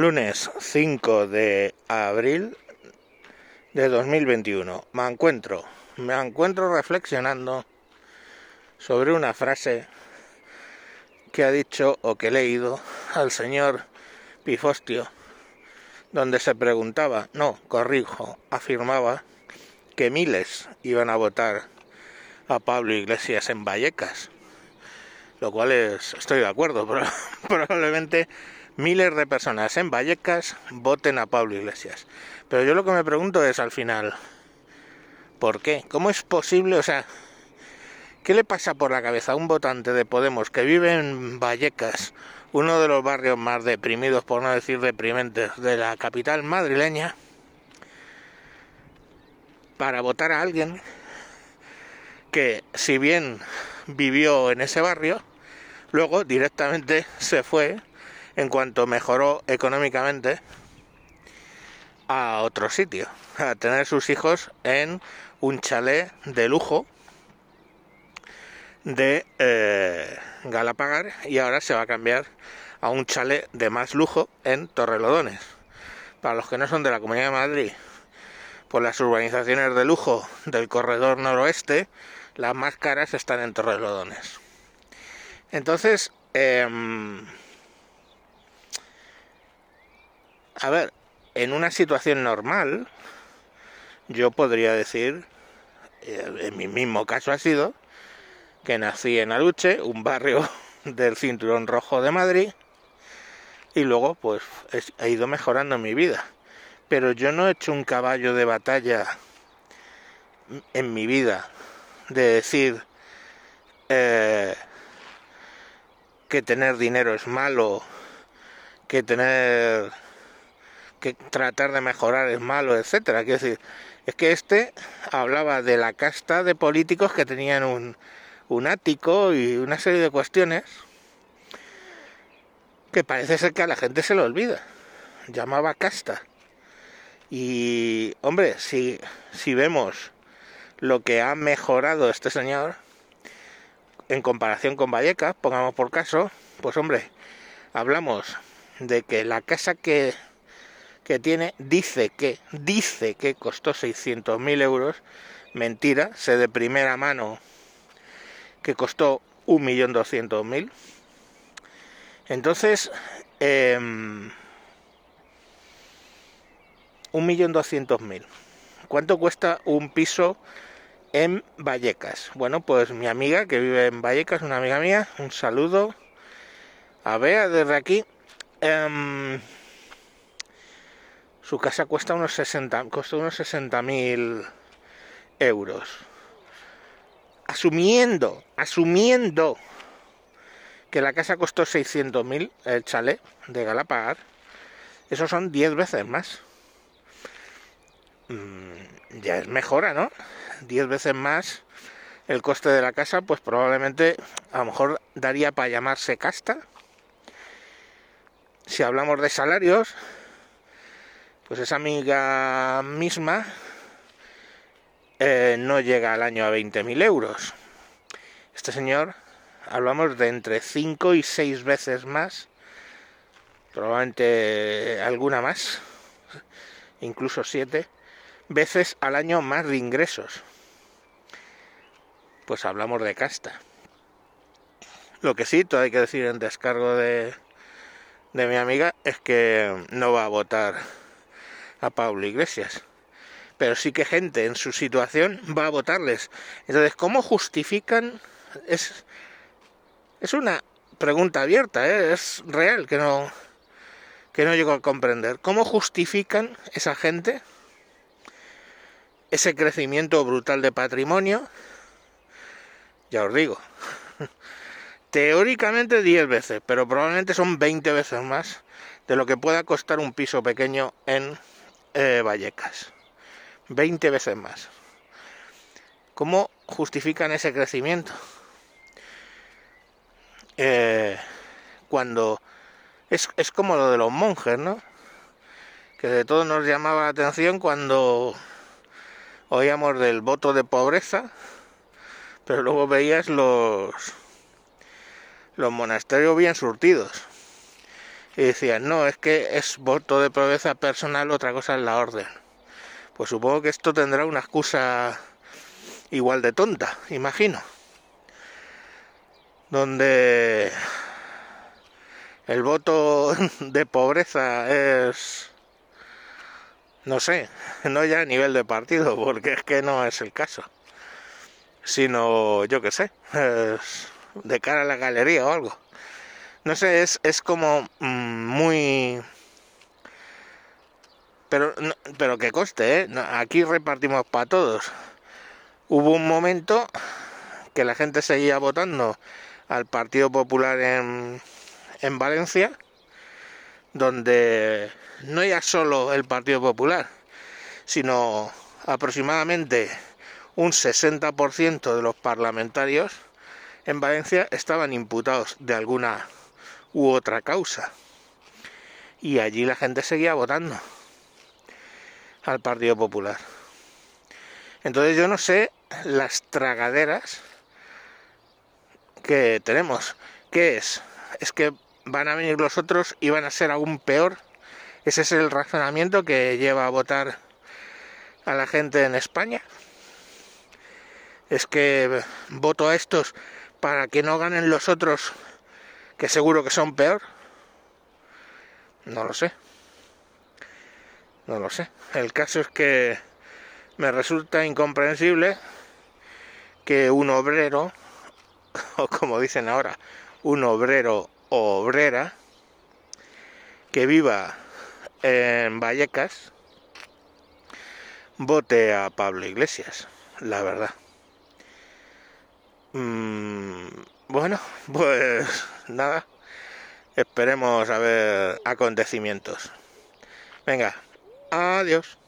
Lunes 5 de abril de 2021. Me encuentro, me encuentro reflexionando sobre una frase que ha dicho o que he leído al señor Pifostio, donde se preguntaba, no, corrijo, afirmaba que miles iban a votar a Pablo Iglesias en Vallecas, lo cual es, estoy de acuerdo, pero probablemente miles de personas en Vallecas voten a Pablo Iglesias. Pero yo lo que me pregunto es al final, ¿por qué? ¿Cómo es posible? O sea, ¿qué le pasa por la cabeza a un votante de Podemos que vive en Vallecas, uno de los barrios más deprimidos, por no decir deprimentes, de la capital madrileña, para votar a alguien que, si bien vivió en ese barrio, luego directamente se fue en cuanto mejoró económicamente a otro sitio, a tener sus hijos en un chalet de lujo de eh, Galapagar y ahora se va a cambiar a un chalet de más lujo en Torrelodones. Para los que no son de la Comunidad de Madrid, por las urbanizaciones de lujo del corredor noroeste, las más caras están en Torrelodones. Entonces, eh, A ver, en una situación normal, yo podría decir, eh, en mi mismo caso ha sido, que nací en Aluche, un barrio del cinturón rojo de Madrid, y luego pues he ido mejorando mi vida. Pero yo no he hecho un caballo de batalla en mi vida de decir eh, que tener dinero es malo, que tener que tratar de mejorar es malo, etcétera. Quiero decir, es que este hablaba de la casta de políticos que tenían un, un ático y una serie de cuestiones que parece ser que a la gente se lo olvida. Llamaba casta. Y, hombre, si, si vemos lo que ha mejorado este señor en comparación con Vallecas, pongamos por caso, pues hombre, hablamos de que la casa que que tiene, dice que, dice que costó 600.000 euros, mentira, sé de primera mano que costó 1.200.000. Entonces, eh, 1.200.000. ¿Cuánto cuesta un piso en Vallecas? Bueno, pues mi amiga que vive en Vallecas, una amiga mía, un saludo a Bea desde aquí. Eh, su casa cuesta unos 60, costó unos 60 mil euros. Asumiendo, asumiendo que la casa costó 600 mil, el chalet de Galapagar, eso son 10 veces más. Mm, ya es mejora, ¿no? 10 veces más el coste de la casa, pues probablemente a lo mejor daría para llamarse casta. Si hablamos de salarios, pues esa amiga misma eh, no llega al año a 20.000 euros. Este señor, hablamos de entre 5 y 6 veces más, probablemente alguna más, incluso 7 veces al año más de ingresos. Pues hablamos de casta. Lo que sí, todo hay que decir en descargo de, de mi amiga es que no va a votar a Pablo Iglesias. Pero sí que gente en su situación va a votarles. Entonces, ¿cómo justifican? Es, es una pregunta abierta, ¿eh? es real que no, que no llego a comprender. ¿Cómo justifican esa gente ese crecimiento brutal de patrimonio? Ya os digo, teóricamente 10 veces, pero probablemente son 20 veces más de lo que pueda costar un piso pequeño en eh, Vallecas. 20 veces más. ¿Cómo justifican ese crecimiento? Eh, cuando es, es como lo de los monjes, ¿no? Que de todo nos llamaba la atención cuando oíamos del voto de pobreza, pero luego veías los los monasterios bien surtidos. Y decían, no, es que es voto de pobreza personal, otra cosa es la orden. Pues supongo que esto tendrá una excusa igual de tonta, imagino. Donde el voto de pobreza es, no sé, no ya a nivel de partido, porque es que no es el caso, sino, yo qué sé, de cara a la galería o algo. No sé, es, es como mm, muy... Pero, pero que coste, ¿eh? Aquí repartimos para todos. Hubo un momento que la gente seguía votando al Partido Popular en, en Valencia, donde no ya solo el Partido Popular, sino aproximadamente un 60% de los parlamentarios en Valencia estaban imputados de alguna u otra causa. Y allí la gente seguía votando al Partido Popular. Entonces yo no sé las tragaderas que tenemos. ¿Qué es? Es que van a venir los otros y van a ser aún peor. Ese es el razonamiento que lleva a votar a la gente en España. Es que voto a estos para que no ganen los otros que seguro que son peor. No lo sé. No lo sé. El caso es que me resulta incomprensible que un obrero, o como dicen ahora, un obrero o obrera, que viva en Vallecas, vote a Pablo Iglesias, la verdad. Mm, bueno, pues nada, esperemos a ver acontecimientos. Venga, adiós.